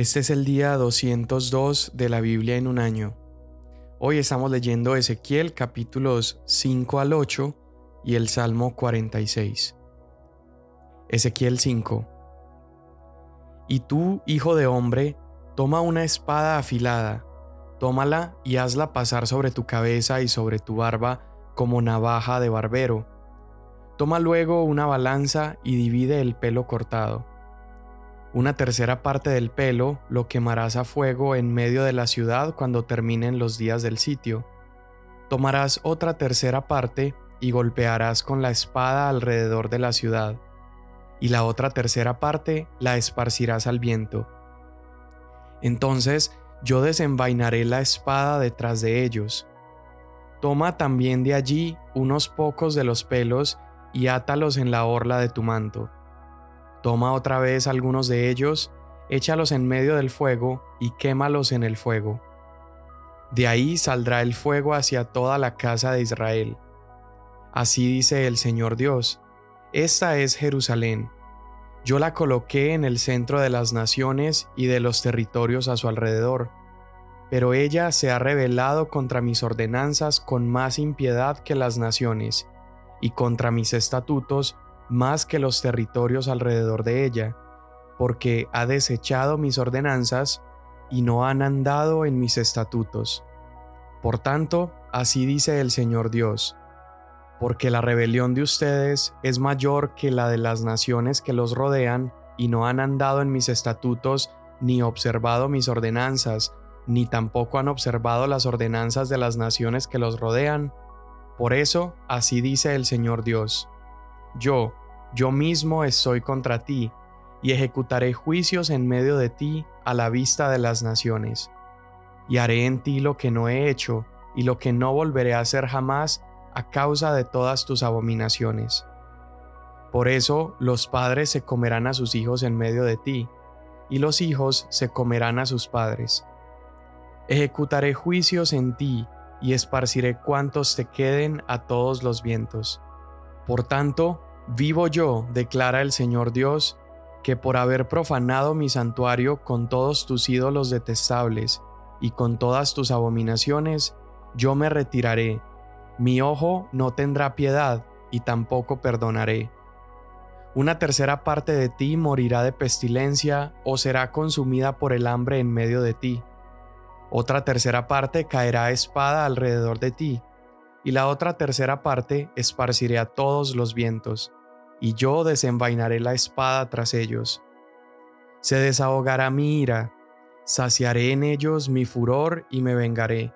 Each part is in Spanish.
Este es el día 202 de la Biblia en un año. Hoy estamos leyendo Ezequiel capítulos 5 al 8 y el Salmo 46. Ezequiel 5. Y tú, hijo de hombre, toma una espada afilada, tómala y hazla pasar sobre tu cabeza y sobre tu barba como navaja de barbero. Toma luego una balanza y divide el pelo cortado una tercera parte del pelo lo quemarás a fuego en medio de la ciudad cuando terminen los días del sitio. Tomarás otra tercera parte y golpearás con la espada alrededor de la ciudad, y la otra tercera parte la esparcirás al viento. Entonces yo desenvainaré la espada detrás de ellos. Toma también de allí unos pocos de los pelos y átalos en la orla de tu manto Toma otra vez algunos de ellos, échalos en medio del fuego y quémalos en el fuego. De ahí saldrá el fuego hacia toda la casa de Israel. Así dice el Señor Dios, esta es Jerusalén. Yo la coloqué en el centro de las naciones y de los territorios a su alrededor, pero ella se ha rebelado contra mis ordenanzas con más impiedad que las naciones, y contra mis estatutos más que los territorios alrededor de ella, porque ha desechado mis ordenanzas y no han andado en mis estatutos. Por tanto, así dice el Señor Dios, porque la rebelión de ustedes es mayor que la de las naciones que los rodean y no han andado en mis estatutos ni observado mis ordenanzas, ni tampoco han observado las ordenanzas de las naciones que los rodean. Por eso, así dice el Señor Dios. Yo, yo mismo estoy contra ti, y ejecutaré juicios en medio de ti a la vista de las naciones. Y haré en ti lo que no he hecho, y lo que no volveré a hacer jamás a causa de todas tus abominaciones. Por eso los padres se comerán a sus hijos en medio de ti, y los hijos se comerán a sus padres. Ejecutaré juicios en ti, y esparciré cuantos te queden a todos los vientos. Por tanto, Vivo yo, declara el Señor Dios, que por haber profanado mi santuario con todos tus ídolos detestables y con todas tus abominaciones, yo me retiraré. Mi ojo no tendrá piedad y tampoco perdonaré. Una tercera parte de ti morirá de pestilencia o será consumida por el hambre en medio de ti. Otra tercera parte caerá espada alrededor de ti, y la otra tercera parte esparciré a todos los vientos y yo desenvainaré la espada tras ellos. Se desahogará mi ira, saciaré en ellos mi furor y me vengaré.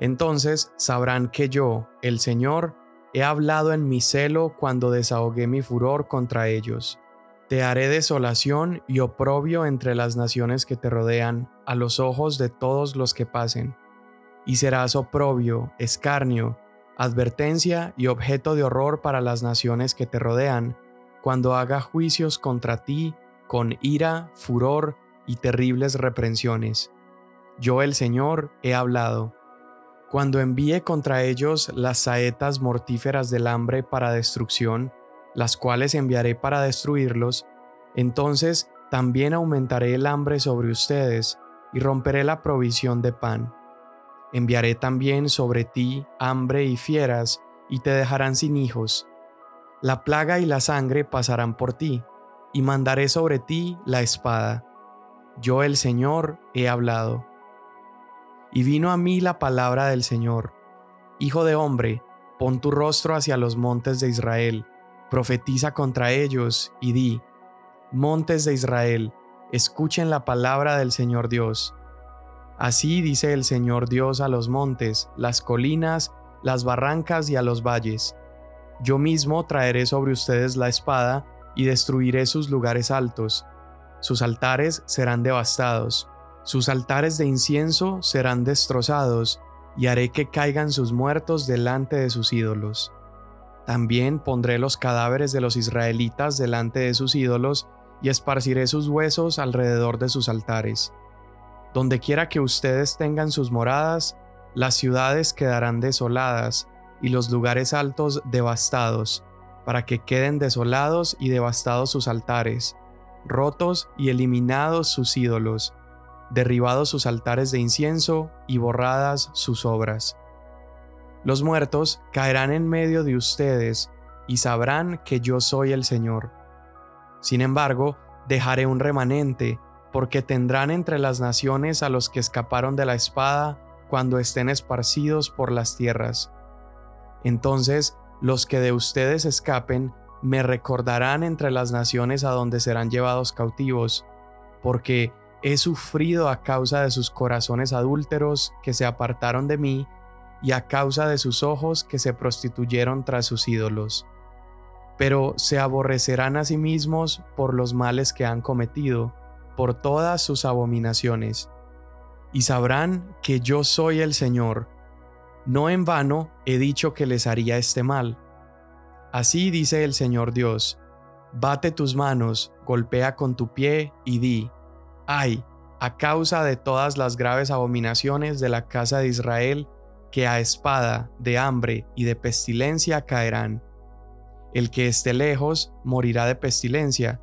Entonces sabrán que yo, el Señor, he hablado en mi celo cuando desahogué mi furor contra ellos. Te haré desolación y oprobio entre las naciones que te rodean, a los ojos de todos los que pasen. Y serás oprobio, escarnio, advertencia y objeto de horror para las naciones que te rodean, cuando haga juicios contra ti con ira, furor y terribles reprensiones. Yo el Señor he hablado. Cuando envíe contra ellos las saetas mortíferas del hambre para destrucción, las cuales enviaré para destruirlos, entonces también aumentaré el hambre sobre ustedes y romperé la provisión de pan Enviaré también sobre ti hambre y fieras, y te dejarán sin hijos. La plaga y la sangre pasarán por ti, y mandaré sobre ti la espada. Yo el Señor he hablado. Y vino a mí la palabra del Señor. Hijo de hombre, pon tu rostro hacia los montes de Israel, profetiza contra ellos, y di, Montes de Israel, escuchen la palabra del Señor Dios. Así dice el Señor Dios a los montes, las colinas, las barrancas y a los valles. Yo mismo traeré sobre ustedes la espada y destruiré sus lugares altos. Sus altares serán devastados, sus altares de incienso serán destrozados, y haré que caigan sus muertos delante de sus ídolos. También pondré los cadáveres de los israelitas delante de sus ídolos, y esparciré sus huesos alrededor de sus altares. Donde quiera que ustedes tengan sus moradas, las ciudades quedarán desoladas y los lugares altos devastados, para que queden desolados y devastados sus altares, rotos y eliminados sus ídolos, derribados sus altares de incienso y borradas sus obras. Los muertos caerán en medio de ustedes y sabrán que yo soy el Señor. Sin embargo, dejaré un remanente, porque tendrán entre las naciones a los que escaparon de la espada cuando estén esparcidos por las tierras. Entonces los que de ustedes escapen me recordarán entre las naciones a donde serán llevados cautivos, porque he sufrido a causa de sus corazones adúlteros que se apartaron de mí y a causa de sus ojos que se prostituyeron tras sus ídolos. Pero se aborrecerán a sí mismos por los males que han cometido, por todas sus abominaciones, y sabrán que yo soy el Señor. No en vano he dicho que les haría este mal. Así dice el Señor Dios, bate tus manos, golpea con tu pie y di, ay, a causa de todas las graves abominaciones de la casa de Israel, que a espada, de hambre y de pestilencia caerán. El que esté lejos morirá de pestilencia,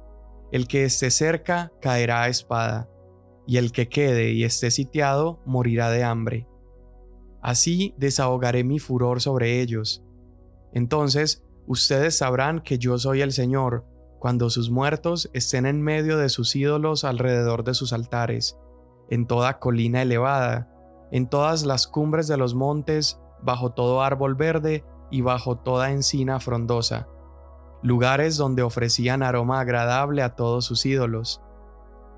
el que esté cerca caerá a espada, y el que quede y esté sitiado morirá de hambre. Así desahogaré mi furor sobre ellos. Entonces ustedes sabrán que yo soy el Señor, cuando sus muertos estén en medio de sus ídolos alrededor de sus altares, en toda colina elevada, en todas las cumbres de los montes, bajo todo árbol verde y bajo toda encina frondosa, lugares donde ofrecían aroma agradable a todos sus ídolos.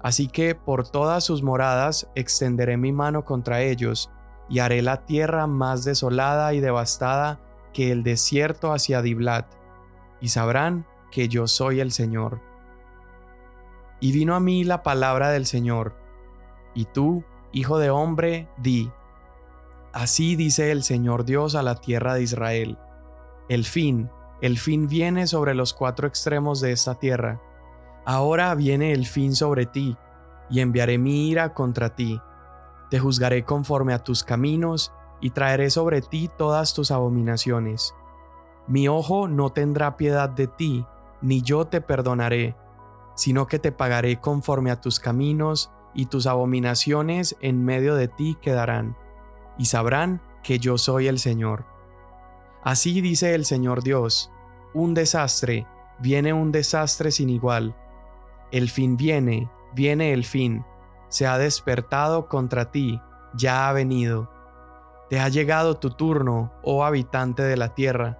Así que por todas sus moradas extenderé mi mano contra ellos, y haré la tierra más desolada y devastada que el desierto hacia Diblat, y sabrán que yo soy el Señor. Y vino a mí la palabra del Señor, y tú, Hijo de hombre, di, Así dice el Señor Dios a la tierra de Israel. El fin, el fin viene sobre los cuatro extremos de esta tierra. Ahora viene el fin sobre ti, y enviaré mi ira contra ti. Te juzgaré conforme a tus caminos, y traeré sobre ti todas tus abominaciones. Mi ojo no tendrá piedad de ti, ni yo te perdonaré, sino que te pagaré conforme a tus caminos, y tus abominaciones en medio de ti quedarán, y sabrán que yo soy el Señor. Así dice el Señor Dios, un desastre, viene un desastre sin igual. El fin viene, viene el fin, se ha despertado contra ti, ya ha venido. Te ha llegado tu turno, oh habitante de la tierra.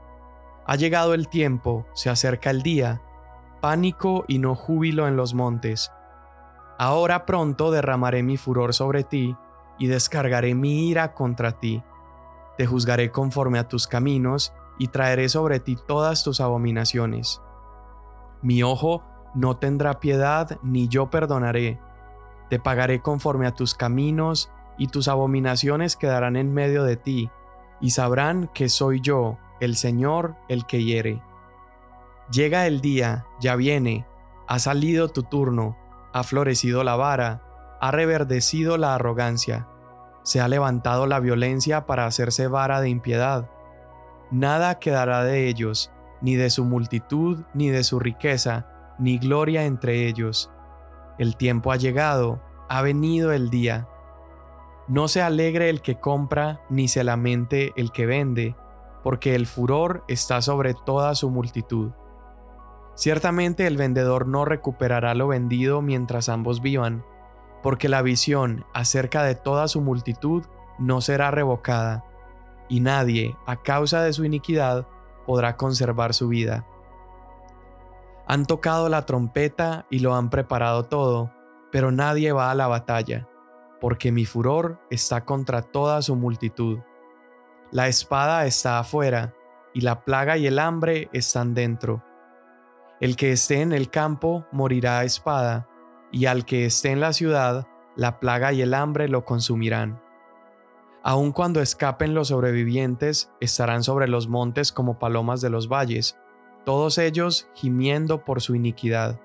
Ha llegado el tiempo, se acerca el día, pánico y no júbilo en los montes Ahora pronto derramaré mi furor sobre ti y descargaré mi ira contra ti. Te juzgaré conforme a tus caminos y traeré sobre ti todas tus abominaciones. Mi ojo no tendrá piedad ni yo perdonaré. Te pagaré conforme a tus caminos y tus abominaciones quedarán en medio de ti, y sabrán que soy yo, el Señor, el que hiere. Llega el día, ya viene, ha salido tu turno, ha florecido la vara, ha reverdecido la arrogancia, se ha levantado la violencia para hacerse vara de impiedad. Nada quedará de ellos, ni de su multitud, ni de su riqueza, ni gloria entre ellos. El tiempo ha llegado, ha venido el día. No se alegre el que compra, ni se lamente el que vende, porque el furor está sobre toda su multitud. Ciertamente el vendedor no recuperará lo vendido mientras ambos vivan, porque la visión acerca de toda su multitud no será revocada, y nadie, a causa de su iniquidad, podrá conservar su vida. Han tocado la trompeta y lo han preparado todo, pero nadie va a la batalla, porque mi furor está contra toda su multitud. La espada está afuera, y la plaga y el hambre están dentro el que esté en el campo morirá a espada, y al que esté en la ciudad, la plaga y el hambre lo consumirán. Aun cuando escapen los sobrevivientes, estarán sobre los montes como palomas de los valles, todos ellos gimiendo por su iniquidad.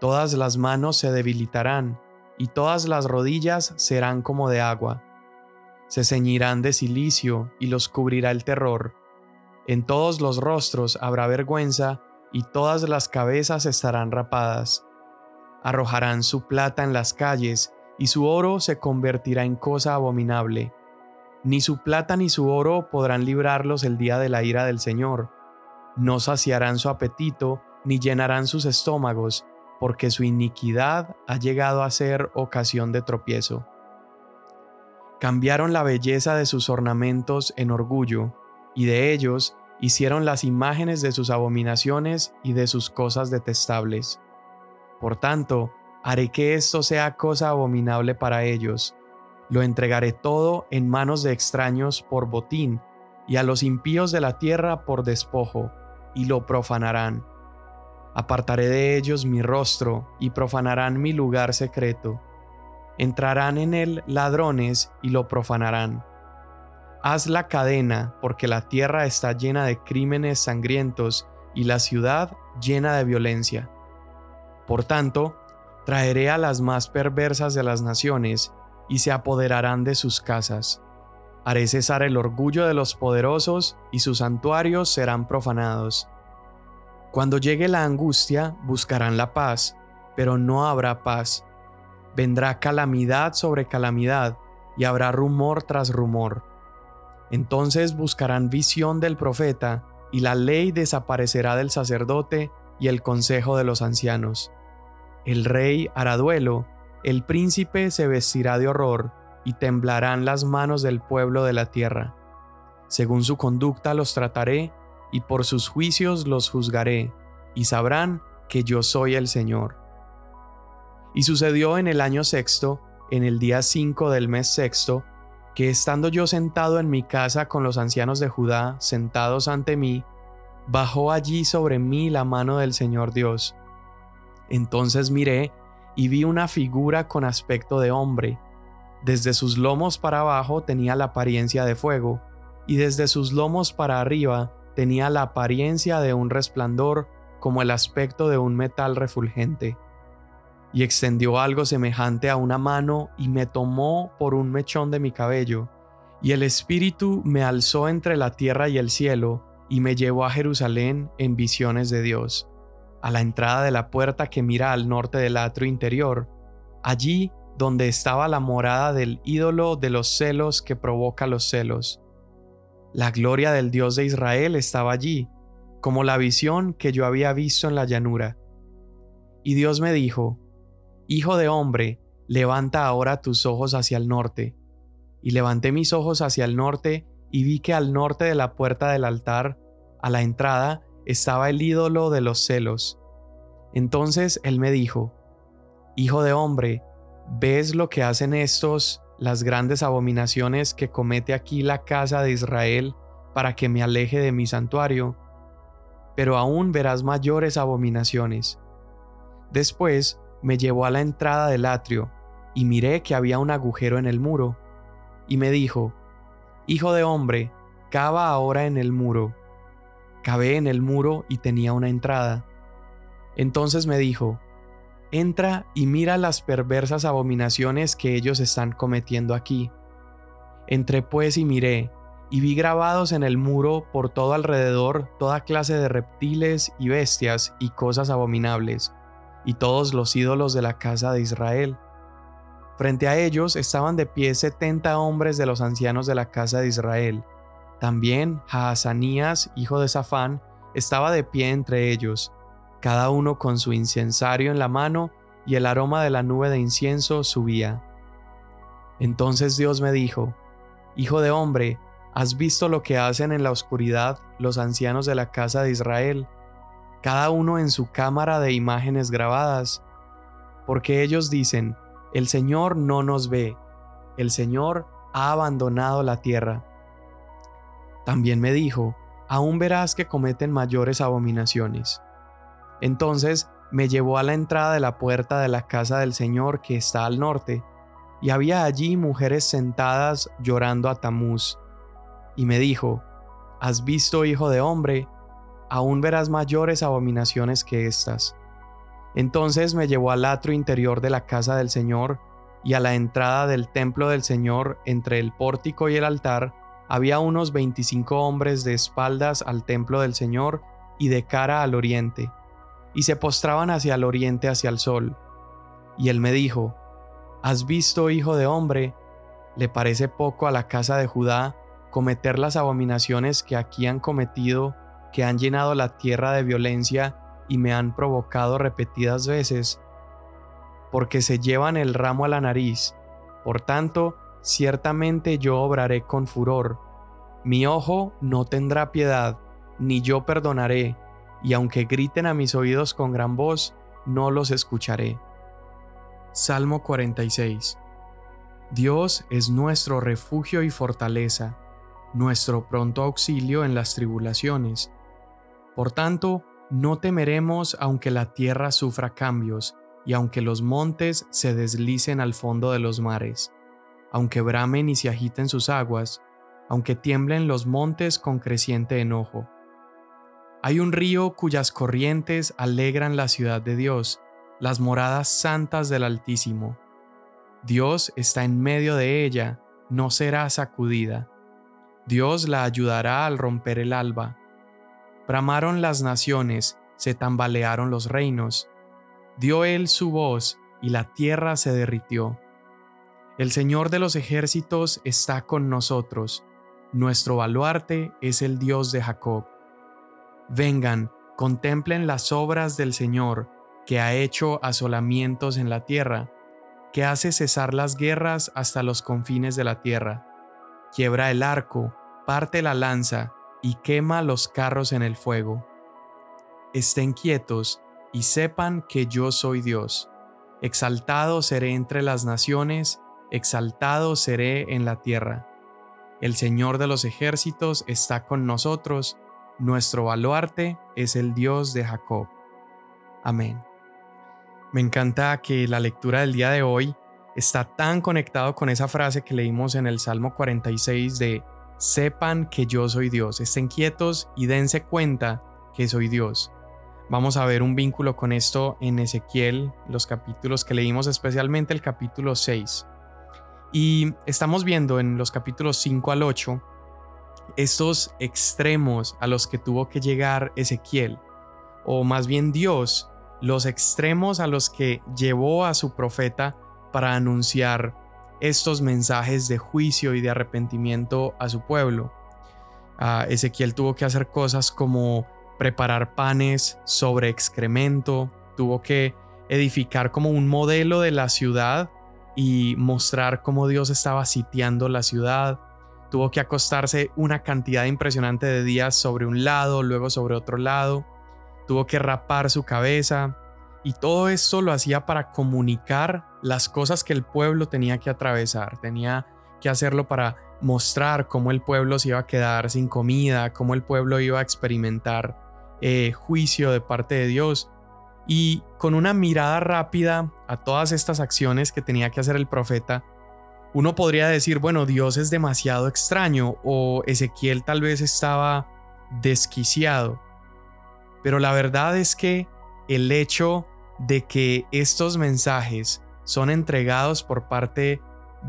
Todas las manos se debilitarán, y todas las rodillas serán como de agua. Se ceñirán de silicio, y los cubrirá el terror. En todos los rostros habrá vergüenza, y todas las cabezas estarán rapadas. Arrojarán su plata en las calles, y su oro se convertirá en cosa abominable. Ni su plata ni su oro podrán librarlos el día de la ira del Señor. No saciarán su apetito, ni llenarán sus estómagos, porque su iniquidad ha llegado a ser ocasión de tropiezo. Cambiaron la belleza de sus ornamentos en orgullo, y de ellos hicieron las imágenes de sus abominaciones y de sus cosas detestables. Por tanto, haré que esto sea cosa abominable para ellos. Lo entregaré todo en manos de extraños por botín, y a los impíos de la tierra por despojo, y lo profanarán. Apartaré de ellos mi rostro, y profanarán mi lugar secreto. Entrarán en él ladrones, y lo profanarán Haz la cadena, porque la tierra está llena de crímenes sangrientos y la ciudad llena de violencia. Por tanto, traeré a las más perversas de las naciones, y se apoderarán de sus casas. Haré cesar el orgullo de los poderosos, y sus santuarios serán profanados. Cuando llegue la angustia, buscarán la paz, pero no habrá paz. Vendrá calamidad sobre calamidad, y habrá rumor tras rumor entonces buscarán visión del profeta, y la ley desaparecerá del sacerdote y el consejo de los ancianos. El rey hará duelo, el príncipe se vestirá de horror, y temblarán las manos del pueblo de la tierra. Según su conducta los trataré, y por sus juicios los juzgaré, y sabrán que yo soy el Señor. Y sucedió en el año sexto, en el día cinco del mes sexto, que estando yo sentado en mi casa con los ancianos de Judá sentados ante mí, bajó allí sobre mí la mano del Señor Dios. Entonces miré y vi una figura con aspecto de hombre. Desde sus lomos para abajo tenía la apariencia de fuego, y desde sus lomos para arriba tenía la apariencia de un resplandor como el aspecto de un metal refulgente. Y extendió algo semejante a una mano y me tomó por un mechón de mi cabello, y el Espíritu me alzó entre la tierra y el cielo, y me llevó a Jerusalén en visiones de Dios, a la entrada de la puerta que mira al norte del atrio interior, allí donde estaba la morada del ídolo de los celos que provoca los celos. La gloria del Dios de Israel estaba allí, como la visión que yo había visto en la llanura. Y Dios me dijo, Hijo de hombre, levanta ahora tus ojos hacia el norte. Y levanté mis ojos hacia el norte y vi que al norte de la puerta del altar, a la entrada, estaba el ídolo de los celos. Entonces él me dijo, Hijo de hombre, ¿ves lo que hacen estos, las grandes abominaciones que comete aquí la casa de Israel para que me aleje de mi santuario? Pero aún verás mayores abominaciones. Después me llevó a la entrada del atrio, y miré que había un agujero en el muro, y me dijo, Hijo de hombre, cava ahora en el muro. Cavé en el muro y tenía una entrada. Entonces me dijo, Entra y mira las perversas abominaciones que ellos están cometiendo aquí. Entré pues y miré, y vi grabados en el muro por todo alrededor toda clase de reptiles y bestias y cosas abominables y todos los ídolos de la casa de Israel. Frente a ellos estaban de pie setenta hombres de los ancianos de la casa de Israel. También Jaazanías, hijo de Safán, estaba de pie entre ellos, cada uno con su incensario en la mano, y el aroma de la nube de incienso subía. Entonces Dios me dijo, Hijo de hombre, ¿has visto lo que hacen en la oscuridad los ancianos de la casa de Israel? cada uno en su cámara de imágenes grabadas, porque ellos dicen, el Señor no nos ve, el Señor ha abandonado la tierra. También me dijo, aún verás que cometen mayores abominaciones. Entonces me llevó a la entrada de la puerta de la casa del Señor que está al norte, y había allí mujeres sentadas llorando a Tamuz. Y me dijo, ¿Has visto, hijo de hombre, aún verás mayores abominaciones que estas. Entonces me llevó al atrio interior de la casa del Señor, y a la entrada del templo del Señor, entre el pórtico y el altar, había unos veinticinco hombres de espaldas al templo del Señor y de cara al oriente, y se postraban hacia el oriente hacia el sol. Y él me dijo, ¿Has visto, hijo de hombre? ¿Le parece poco a la casa de Judá cometer las abominaciones que aquí han cometido, que han llenado la tierra de violencia y me han provocado repetidas veces? Porque se llevan el ramo a la nariz. Por tanto, ciertamente yo obraré con furor. Mi ojo no tendrá piedad, ni yo perdonaré, y aunque griten a mis oídos con gran voz, no los escucharé. Salmo 46 Dios es nuestro refugio y fortaleza, nuestro pronto auxilio en las tribulaciones. Por tanto, no temeremos aunque la tierra sufra cambios y aunque los montes se deslicen al fondo de los mares, aunque bramen y se agiten sus aguas, aunque tiemblen los montes con creciente enojo. Hay un río cuyas corrientes alegran la ciudad de Dios, las moradas santas del Altísimo. Dios está en medio de ella, no será sacudida. Dios la ayudará al romper el alba. Bramaron las naciones, se tambalearon los reinos. Dio él su voz, y la tierra se derritió. El Señor de los ejércitos está con nosotros. Nuestro baluarte es el Dios de Jacob. Vengan, contemplen las obras del Señor, que ha hecho asolamientos en la tierra, que hace cesar las guerras hasta los confines de la tierra. Quiebra el arco, parte la lanza y quema los carros en el fuego. Estén quietos y sepan que yo soy Dios. Exaltado seré entre las naciones, exaltado seré en la tierra. El Señor de los ejércitos está con nosotros, nuestro baluarte es el Dios de Jacob. Amén. Me encanta que la lectura del día de hoy está tan conectado con esa frase que leímos en el Salmo 46 de sepan que yo soy Dios, estén quietos y dense cuenta que soy Dios. Vamos a ver un vínculo con esto en Ezequiel, los capítulos que leímos, especialmente el capítulo 6. Y estamos viendo en los capítulos 5 al 8 estos extremos a los que tuvo que llegar Ezequiel, o más bien Dios, los extremos a los que llevó a su profeta para anunciar estos mensajes de juicio y de arrepentimiento a su pueblo. Ezequiel tuvo que hacer cosas como preparar panes sobre excremento, tuvo que edificar como un modelo de la ciudad y mostrar cómo Dios estaba sitiando la ciudad, Tuvo que acostarse una cantidad impresionante de días sobre un lado, luego sobre otro lado. Tuvo que rapar su cabeza. Y todo esto lo hacía para comunicar las cosas que el pueblo tenía que atravesar. Tenía que hacerlo para mostrar cómo el pueblo se iba a quedar sin comida, cómo el pueblo iba a experimentar eh, juicio de parte de Dios. Y con una mirada rápida a todas estas acciones que tenía que hacer el profeta, uno podría decir, bueno, Dios es demasiado extraño o Ezequiel tal vez estaba desquiciado. Pero la verdad es que el hecho de que estos mensajes son entregados por parte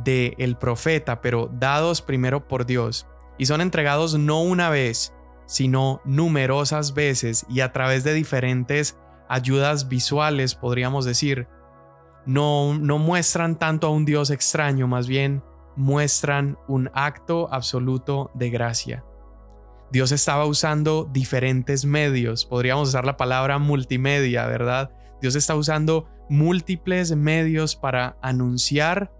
del el profeta, pero dados primero por Dios, y son entregados no una vez, sino numerosas veces y a través de diferentes ayudas visuales, podríamos decir, no, no muestran tanto a un Dios extraño, más bien muestran un acto absoluto de gracia. Dios estaba usando diferentes medios, podríamos usar la palabra multimedia, ¿verdad? Dios está usando múltiples medios para anunciar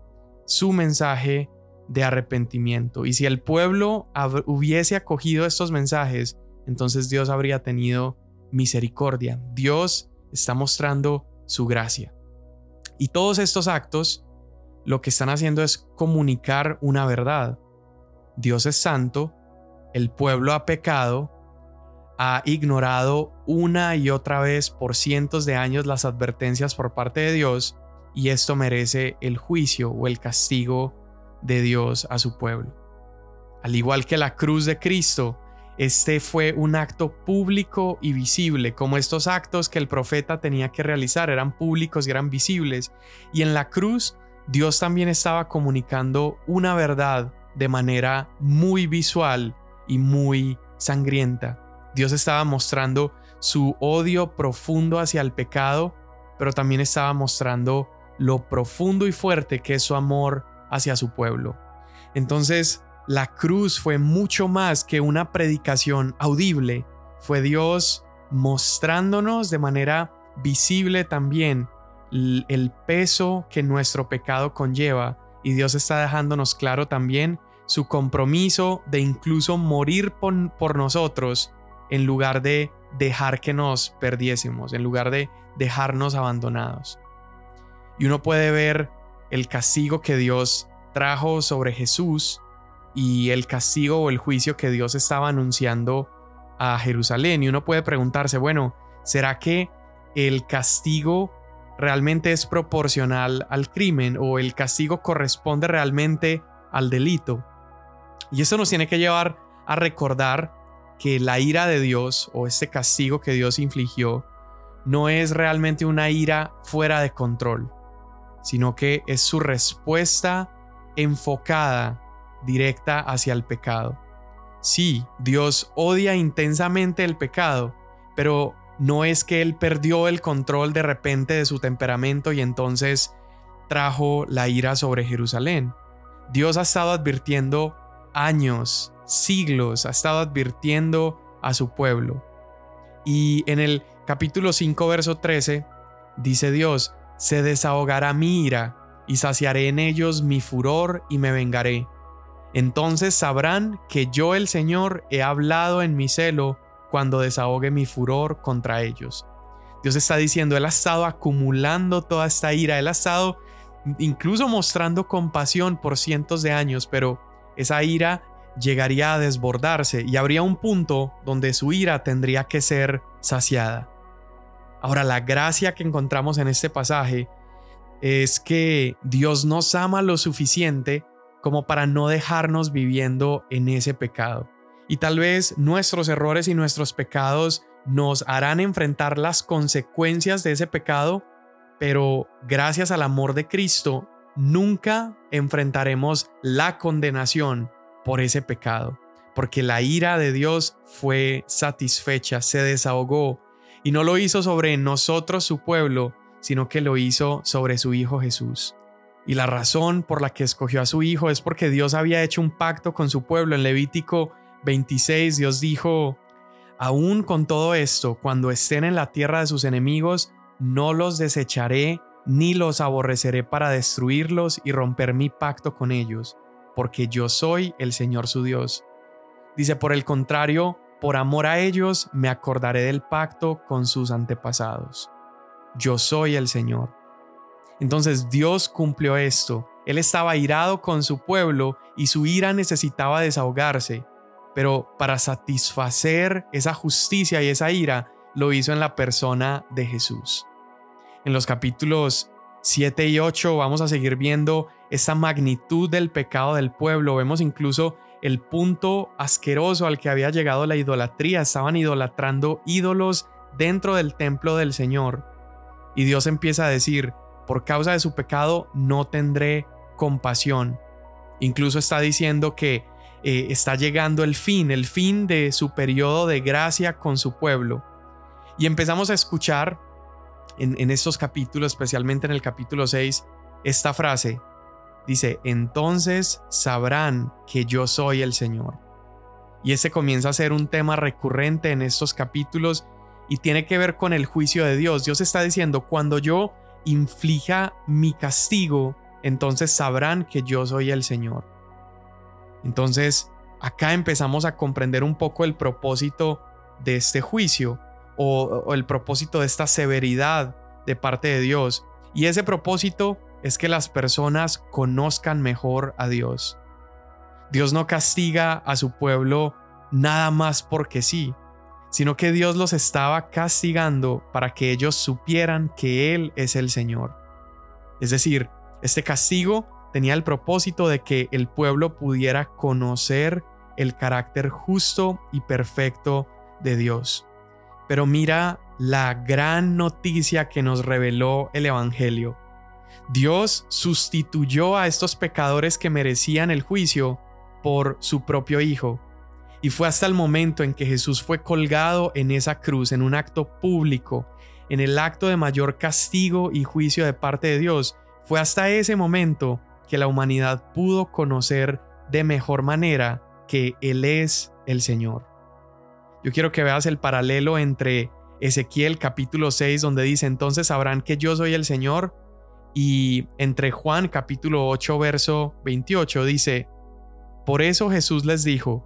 su mensaje de arrepentimiento. Y si el pueblo hubiese acogido estos mensajes, entonces Dios habría tenido misericordia. Dios está mostrando su gracia. Y todos estos actos lo que están haciendo es comunicar una verdad. Dios es santo, el pueblo ha pecado, ha ignorado una y otra vez por cientos de años las advertencias por parte de Dios y esto merece el juicio o el castigo de Dios a su pueblo. Al igual que la cruz de Cristo este fue un acto público y visible, como estos actos que el profeta tenía que realizar, eran públicos y eran visibles. Y en la cruz, Dios también estaba comunicando una verdad de manera muy visual y muy sangrienta. Dios estaba mostrando su odio profundo hacia el pecado, pero también estaba mostrando lo profundo y fuerte que es su amor hacia su pueblo. Entonces, la cruz fue mucho más que una predicación audible, fue Dios mostrándonos de manera visible también el peso que nuestro pecado conlleva y Dios está dejándonos claro también su compromiso de incluso morir por, nosotros en lugar de dejar que nos perdiésemos, en lugar de dejarnos abandonados. Y uno puede ver el castigo que Dios trajo sobre Jesús y el castigo o el juicio que Dios estaba anunciando a Jerusalén. Y uno puede preguntarse, bueno, ¿será que el castigo realmente es proporcional al crimen o el castigo corresponde realmente al delito? Y eso nos tiene que llevar a recordar que la ira de Dios o este castigo que Dios infligió no es realmente una ira fuera de control, sino que es su respuesta enfocada directa hacia el pecado. Sí, Dios odia intensamente el pecado, pero no es que Él perdió el control de repente de su temperamento y entonces trajo la ira sobre Jerusalén. Dios ha estado advirtiendo años, siglos, ha estado advirtiendo a su pueblo. Y en el capítulo 5, verso 13, dice Dios, se desahogará mi ira y saciaré en ellos mi furor y me vengaré. Entonces sabrán que yo el Señor he hablado en mi celo cuando desahogue mi furor contra ellos. Dios está diciendo, Él ha estado acumulando toda esta ira, Él ha estado incluso mostrando compasión por cientos de años, pero esa ira llegaría a desbordarse y habría un punto donde su ira tendría que ser saciada. Ahora, la gracia que encontramos en este pasaje es que Dios nos ama lo suficiente como para no dejarnos viviendo en ese pecado. Y tal vez nuestros errores y nuestros pecados nos harán enfrentar las consecuencias de ese pecado, pero gracias al amor de Cristo nunca enfrentaremos la condenación por ese pecado, porque la ira de Dios fue satisfecha, se desahogó, y no lo hizo sobre nosotros su pueblo, sino que lo hizo sobre su Hijo Jesús. Y la razón por la que escogió a su Hijo es porque Dios había hecho un pacto con su pueblo. En Levítico 26 Dios dijo, aún con todo esto, cuando estén en la tierra de sus enemigos, no los desecharé ni los aborreceré para destruirlos y romper mi pacto con ellos, porque yo soy el Señor su Dios. Dice, por el contrario, por amor a ellos me acordaré del pacto con sus antepasados. Yo soy el Señor. Entonces Dios cumplió esto. Él estaba irado con su pueblo y su ira necesitaba desahogarse, pero para satisfacer esa justicia y esa ira, lo hizo en la persona de Jesús. En los capítulos 7 y 8 vamos a seguir viendo esa magnitud del pecado del pueblo. Vemos incluso el punto asqueroso al que había llegado la idolatría. Estaban idolatrando ídolos dentro del templo del Señor. Y Dios empieza a decir, por causa de su pecado no tendré compasión. Incluso está diciendo que eh, está llegando el fin, el fin de su periodo de gracia con su pueblo. Y empezamos a escuchar en, estos capítulos, especialmente en el capítulo 6, esta frase. Dice, entonces sabrán que yo soy el Señor. Y ese comienza a ser un tema recurrente en estos capítulos y tiene que ver con el juicio de Dios. Dios está diciendo, cuando yo inflija mi castigo, entonces sabrán que yo soy el Señor. Entonces, acá empezamos a comprender un poco el propósito de este juicio o, el propósito de esta severidad de parte de Dios. Y ese propósito es que las personas conozcan mejor a Dios. Dios no castiga a su pueblo nada más porque sí, sino que Dios los estaba castigando para que ellos supieran que Él es el Señor. Es decir, este castigo tenía el propósito de que el pueblo pudiera conocer el carácter justo y perfecto de Dios. Pero mira la gran noticia que nos reveló el Evangelio. Dios sustituyó a estos pecadores que merecían el juicio por su propio Hijo. Y fue hasta el momento en que Jesús fue colgado en esa cruz, en un acto público, en el acto de mayor castigo y juicio de parte de Dios, Fue hasta ese momento que la humanidad pudo conocer de mejor manera que Él es el Señor. Yo quiero que veas el paralelo entre Ezequiel capítulo 6 donde dice entonces sabrán que yo soy el Señor y entre Juan capítulo 8 verso 28 dice, por eso Jesús les dijo,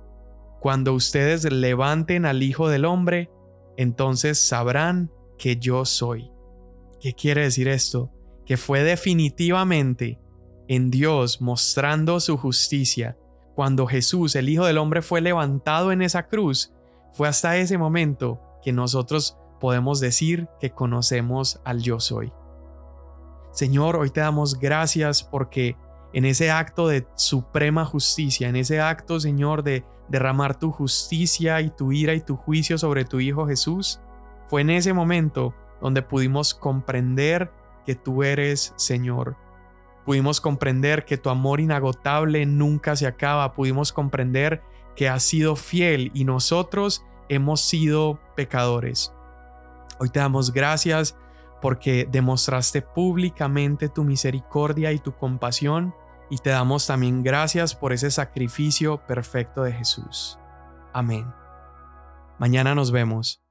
cuando ustedes levanten al Hijo del Hombre, entonces sabrán que yo soy. ¿Qué quiere decir esto? Que fue definitivamente en Dios mostrando su justicia. Cuando Jesús, el Hijo del Hombre, fue levantado en esa cruz, fue hasta ese momento que nosotros podemos decir que conocemos al yo soy. Señor, hoy te damos gracias porque en ese acto de suprema justicia, en ese acto, Señor, de derramar tu justicia y tu ira y tu juicio sobre tu Hijo Jesús, fue en ese momento donde pudimos comprender que tú eres Señor. Pudimos comprender que tu amor inagotable nunca se acaba. Pudimos comprender que has sido fiel y nosotros hemos sido pecadores. Hoy te damos gracias porque demostraste públicamente tu misericordia y tu compasión y te damos también gracias por ese sacrificio perfecto de Jesús. Amén. Mañana nos vemos.